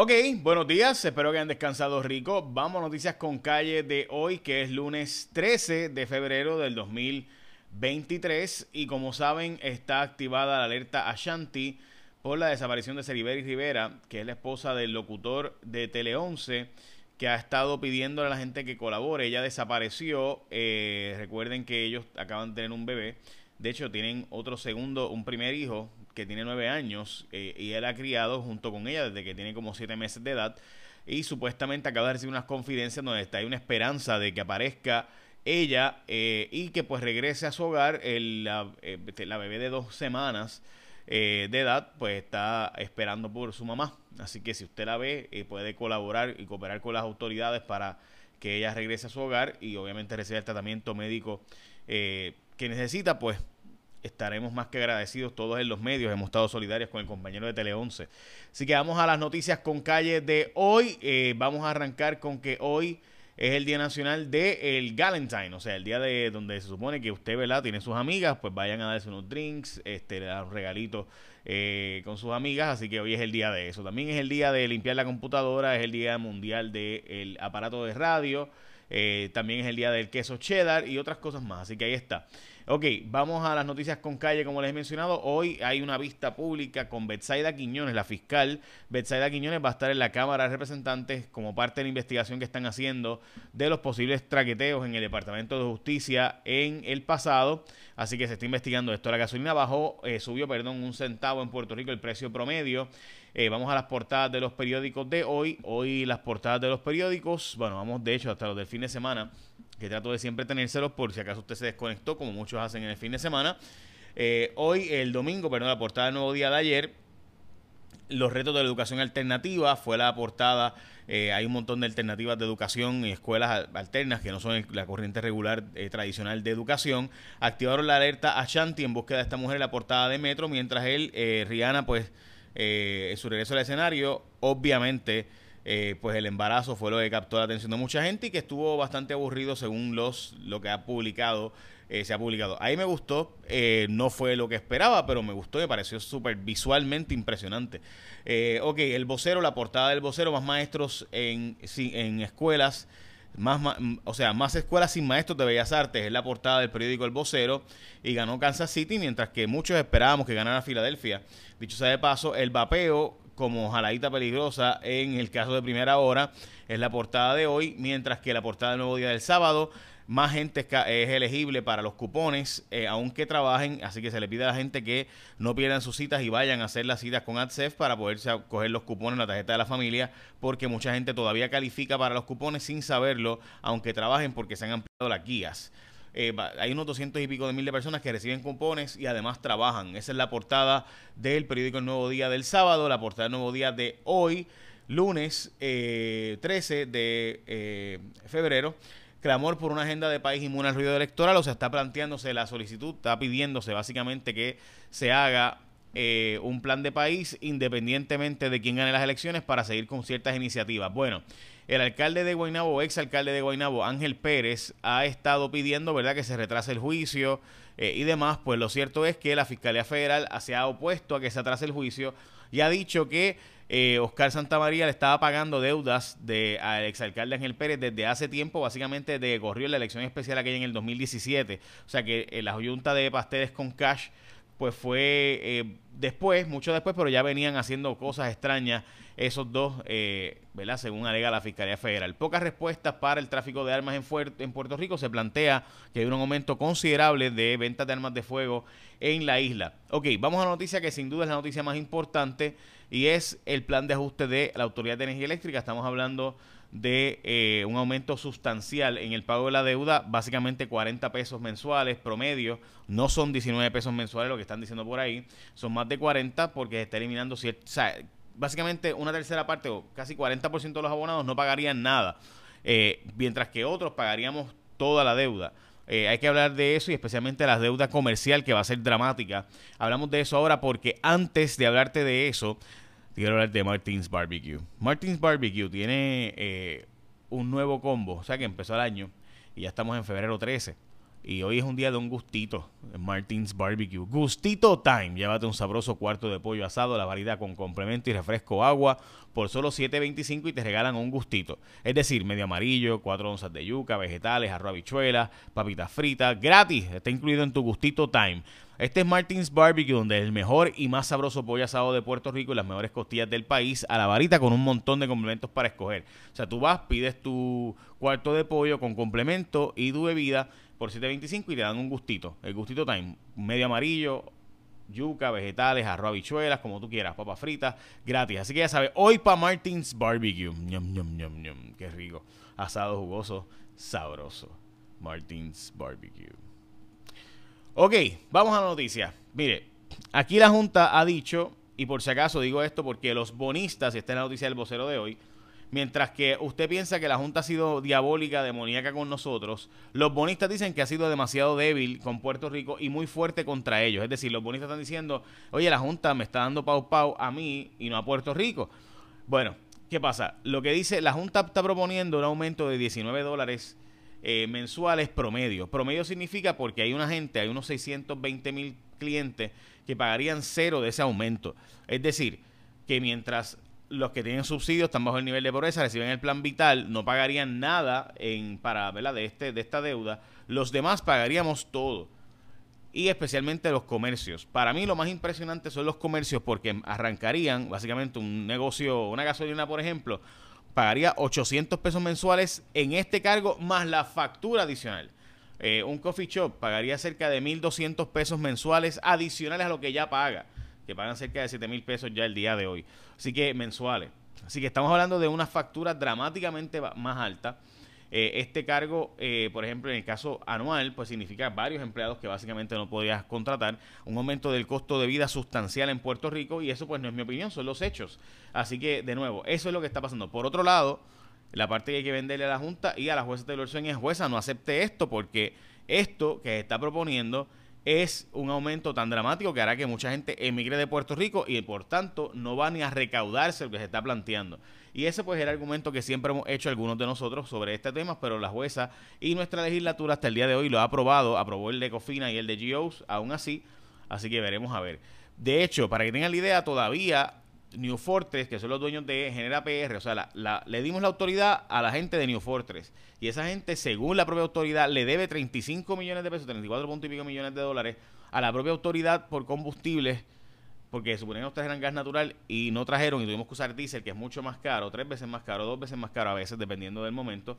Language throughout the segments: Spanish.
Ok, buenos días, espero que hayan descansado rico. Vamos noticias con calle de hoy, que es lunes 13 de febrero del 2023. Y como saben, está activada la alerta Ashanti por la desaparición de Ceriberi Rivera, que es la esposa del locutor de Tele 11, que ha estado pidiéndole a la gente que colabore. Ella desapareció. Eh, recuerden que ellos acaban de tener un bebé. De hecho, tienen otro segundo, un primer hijo que tiene nueve años eh, y él ha criado junto con ella desde que tiene como siete meses de edad y supuestamente acaba de recibir unas confidencias donde está hay una esperanza de que aparezca ella eh, y que pues regrese a su hogar el, la, eh, la, bebé de dos semanas de edad pues está esperando por su mamá. Así que si usted la ve puede colaborar y cooperar con las autoridades para que ella regrese a su hogar y obviamente reciba el tratamiento médico que necesita pues estaremos más que agradecidos todos en los medios. Hemos estado solidarios con el compañero de Tele 11. Así que vamos a las noticias con calle de hoy. Eh, vamos a arrancar con que hoy es el Día Nacional del el Galentine, o sea, el día de donde se supone que usted, ¿verdad? Tiene sus amigas, pues vayan a darse unos drinks, este, le un regalito eh, con sus amigas, así que hoy es el día de eso. También es el día de limpiar la computadora, es el día mundial del aparato de radio, eh, también es el día del queso cheddar y otras cosas más, así que ahí está. Ok, vamos a las noticias con calle, como les he mencionado. Hoy hay una vista pública con Betsaida Quiñones, la fiscal. Betsaida Quiñones va a estar en la Cámara de Representantes como parte de la investigación que están haciendo de los posibles traqueteos en el Departamento de Justicia en el pasado. Así que se está investigando esto. La gasolina bajó, eh, subió, perdón, un centavo en Puerto Rico el precio promedio. Eh, vamos a las portadas de los periódicos de hoy. Hoy las portadas de los periódicos, bueno, vamos de hecho hasta los del fin de semana que trato de siempre tenérselos por si acaso usted se desconectó, como muchos hacen en el fin de semana. Eh, hoy, el domingo, perdón, la portada del nuevo día de ayer, los retos de la educación alternativa, fue la portada, eh, hay un montón de alternativas de educación y escuelas alternas que no son la corriente regular eh, tradicional de educación. Activaron la alerta a Shanti en búsqueda de esta mujer en la portada de Metro, mientras él, Rihanna, pues, en su regreso al escenario, obviamente eh, pues el embarazo fue lo que captó la atención de mucha gente y que estuvo bastante aburrido según los lo que ha publicado eh, se ha publicado. Ahí me gustó, eh, no fue lo que esperaba, pero me gustó, me pareció súper visualmente impresionante. ok, el vocero, la portada del vocero, más maestros en, en escuelas más, o sea, más escuelas sin maestros de bellas artes es la portada del periódico El Vocero y ganó Kansas City, mientras que muchos esperábamos que ganara Filadelfia. Dicho sea de paso, el vapeo como jaladita peligrosa en el caso de primera hora es la portada de hoy, mientras que la portada del nuevo día del sábado más gente es elegible para los cupones, eh, aunque trabajen, así que se le pide a la gente que no pierdan sus citas y vayan a hacer las citas con AdSef para poderse coger los cupones en la tarjeta de la familia, porque mucha gente todavía califica para los cupones sin saberlo, aunque trabajen porque se han ampliado las guías. Eh, hay unos 200 y pico de mil de personas que reciben cupones y además trabajan. Esa es la portada del periódico El Nuevo Día del sábado, la portada del Nuevo Día de hoy, lunes 13 eh, de eh, febrero. Clamor por una agenda de país inmune al ruido electoral, o sea, está planteándose la solicitud, está pidiéndose básicamente que se haga un plan de país independientemente de quién gane las elecciones para seguir con ciertas iniciativas. Bueno, el alcalde de Guaynabo, ex alcalde de Guaynabo, Ángel Pérez, ha estado pidiendo, ¿verdad?, que se retrase el juicio eh, y demás. Pues lo cierto es que la Fiscalía Federal se ha opuesto a que se atrase el juicio y ha dicho que eh, Oscar Santamaría le estaba pagando deudas de, al exalcalde Ángel Pérez desde hace tiempo, básicamente de corrió la elección especial aquella en el 2017. O sea que eh, la Junta de Pasteles con Cash pues fue eh, después, mucho después, pero ya venían haciendo cosas extrañas esos dos, eh, ¿verdad? Según alega la Fiscalía Federal. Pocas respuestas para el tráfico de armas en, en Puerto Rico. Se plantea que hay un aumento considerable de ventas de armas de fuego en la isla. Ok, vamos a la noticia que sin duda es la noticia más importante y es el plan de ajuste de la Autoridad de Energía Eléctrica. Estamos hablando de eh, un aumento sustancial en el pago de la deuda, básicamente 40 pesos mensuales promedio, no son 19 pesos mensuales lo que están diciendo por ahí, son más de 40 porque se está eliminando, básicamente una tercera parte o casi 40% de los abonados no pagarían nada, eh, mientras que otros pagaríamos toda la deuda. Eh, hay que hablar de eso y especialmente la deuda comercial que va a ser dramática. Hablamos de eso ahora porque antes de hablarte de eso, quiero hablar de Martins Barbecue. Martins Barbecue tiene eh, un nuevo combo, o sea que empezó el año y ya estamos en febrero 13. Y hoy es un día de un gustito Martins Barbecue. Gustito Time. Llévate un sabroso cuarto de pollo asado, la variedad con complemento y refresco agua por solo $7.25 y te regalan un gustito. Es decir, medio amarillo, 4 onzas de yuca, vegetales, arroz habichuelas, papitas fritas, gratis. Está incluido en tu Gustito Time. Este es Martins Barbecue, donde es el mejor y más sabroso pollo asado de Puerto Rico y las mejores costillas del país a la varita con un montón de complementos para escoger. O sea, tú vas, pides tu cuarto de pollo con complemento y tu bebida por 7.25 y te dan un gustito. El gustito time, medio amarillo, yuca, vegetales, arroz, habichuelas, como tú quieras, papas fritas, gratis. Así que ya sabes, hoy para Martins Barbecue. Ñam, ñam, ñam, ñam. Qué rico. Asado jugoso, sabroso. Martins Barbecue. Ok, vamos a la noticia. Mire, aquí la Junta ha dicho, y por si acaso digo esto porque los bonistas, y esta es la noticia del vocero de hoy, mientras que usted piensa que la Junta ha sido diabólica, demoníaca con nosotros, los bonistas dicen que ha sido demasiado débil con Puerto Rico y muy fuerte contra ellos. Es decir, los bonistas están diciendo, oye, la Junta me está dando pau pau a mí y no a Puerto Rico. Bueno, ¿qué pasa? Lo que dice, la Junta está proponiendo un aumento de 19 dólares eh, mensuales promedio. Promedio significa porque hay una gente, hay unos 620 mil clientes que pagarían cero de ese aumento. Es decir, que mientras los que tienen subsidios están bajo el nivel de pobreza, reciben el plan vital, no pagarían nada en, para. De, este, de esta deuda. Los demás pagaríamos todo. Y especialmente los comercios. Para mí lo más impresionante son los comercios porque arrancarían básicamente un negocio, una gasolina por ejemplo, pagaría 800 pesos mensuales en este cargo más la factura adicional. Eh, un coffee shop pagaría cerca de 1.200 pesos mensuales adicionales a lo que ya paga, que pagan cerca de 7.000 pesos ya el día de hoy. Así que mensuales. Así que estamos hablando de una factura dramáticamente más alta eh, este cargo, eh, por ejemplo, en el caso anual, pues significa varios empleados que básicamente no podrías contratar, un aumento del costo de vida sustancial en Puerto Rico y eso pues no es mi opinión, son los hechos. Así que, de nuevo, eso es lo que está pasando. Por otro lado, la parte que hay que venderle a la Junta y a la jueza Taylor Swain es jueza, no acepte esto porque esto que está proponiendo es un aumento tan dramático que hará que mucha gente emigre de Puerto Rico y por tanto no va ni a recaudarse lo que se está planteando. Y ese pues es el argumento que siempre hemos hecho algunos de nosotros sobre este tema, pero la jueza y nuestra legislatura hasta el día de hoy lo ha aprobado, aprobó el de Cofina y el de GOs, aún así, así que veremos a ver. De hecho, para que tengan la idea, todavía New Fortress, que son los dueños de Genera PR, o sea, le dimos la autoridad a la gente de New Fortress. Y esa gente, según la propia autoridad, le debe 35 millones de pesos, 34 puntos y pico millones de dólares a la propia autoridad por combustibles, porque suponían que trajeran gas natural y no trajeron y tuvimos que usar diésel, que es mucho más caro, tres veces más caro, dos veces más caro a veces, dependiendo del momento.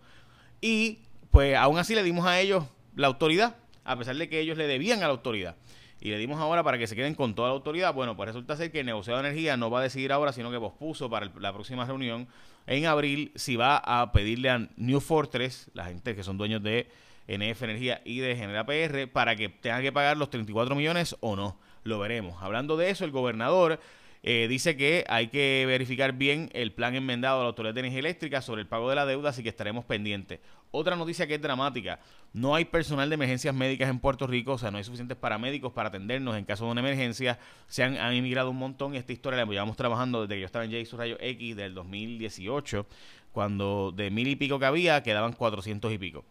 Y pues aún así le dimos a ellos la autoridad, a pesar de que ellos le debían a la autoridad y le dimos ahora para que se queden con toda la autoridad. Bueno, pues resulta ser que el negociado de energía no va a decidir ahora, sino que pospuso para la próxima reunión en abril si va a pedirle a New Fortress, la gente que son dueños de NF Energía y de Genera PR, para que tengan que pagar los 34 millones o no. Lo veremos. Hablando de eso, el gobernador eh, dice que hay que verificar bien el plan enmendado de la Autoridad de Energía Eléctrica sobre el pago de la deuda, así que estaremos pendientes. Otra noticia que es dramática, no hay personal de emergencias médicas en Puerto Rico, o sea, no hay suficientes paramédicos para atendernos en caso de una emergencia. Se han, han inmigrado un montón y esta historia la llevamos trabajando desde que yo estaba en J Rayo X del 2018, cuando de mil y pico que había, quedaban cuatrocientos y pico.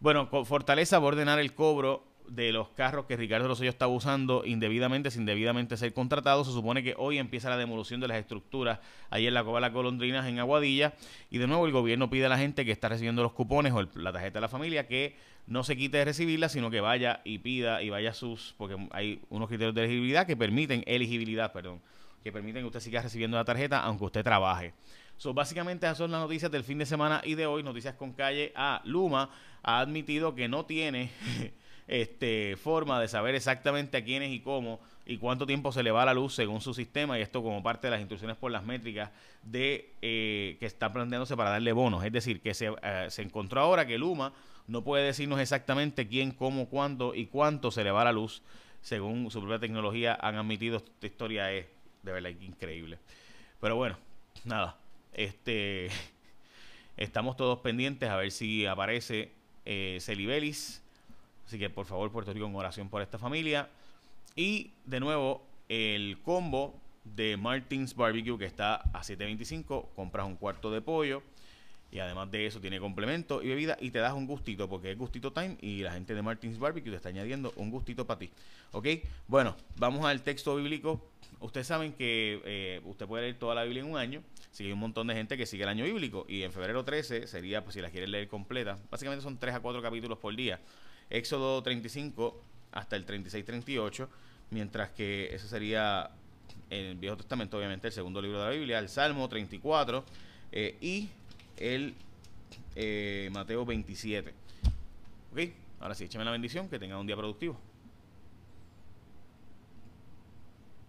Bueno, Fortaleza va a ordenar el cobro de los carros que Ricardo Rosselló está usando indebidamente, sin debidamente ser contratado. Se supone que hoy empieza la demolición de las estructuras ahí en la Cova de las Golondrinas, en Aguadilla. Y de nuevo el gobierno pide a la gente que está recibiendo los cupones o la tarjeta de la familia que no se quite de recibirla, sino que vaya y pida y vaya sus, porque hay unos criterios de elegibilidad que permiten, elegibilidad, perdón, que permiten que usted siga recibiendo la tarjeta aunque usted trabaje. So, básicamente esas son las noticias del fin de semana y de hoy. Noticias con calle a Luma ha admitido que no tiene este, forma de saber exactamente a quiénes y cómo y cuánto tiempo se le va la luz según su sistema y esto como parte de las instrucciones por las métricas de eh, que está planteándose para darle bonos. Es decir, que se, eh, se encontró ahora que Luma no puede decirnos exactamente quién, cómo, cuándo y cuánto se le va la luz según su propia tecnología han admitido. Esta historia es de verdad increíble. Pero bueno, nada, este estamos todos pendientes a ver si aparece eh, Celibelis Así que por favor, Puerto Rico, en oración por esta familia. Y de nuevo, el combo de Martins Barbecue que está a 7.25. Compras un cuarto de pollo Y además de eso tiene complemento y bebida y te das un gustito porque es gustito time y la gente de Martins Barbecue te está añadiendo un gustito para ti. ¿Ok? Bueno, vamos al texto bíblico. Ustedes saben que eh, usted puede leer toda la Biblia en un año. Sí, hay un montón de gente que sigue el año bíblico y en febrero 13 sería, pues si la quiere leer completa, básicamente son 3 a 4 capítulos por día. Éxodo 35 hasta el 36-38, mientras que eso sería en el Viejo Testamento, obviamente, el segundo libro de la Biblia, el Salmo 34 eh, y el eh, Mateo 27. ¿Ok? Ahora sí, écheme la bendición, que tengan un día productivo.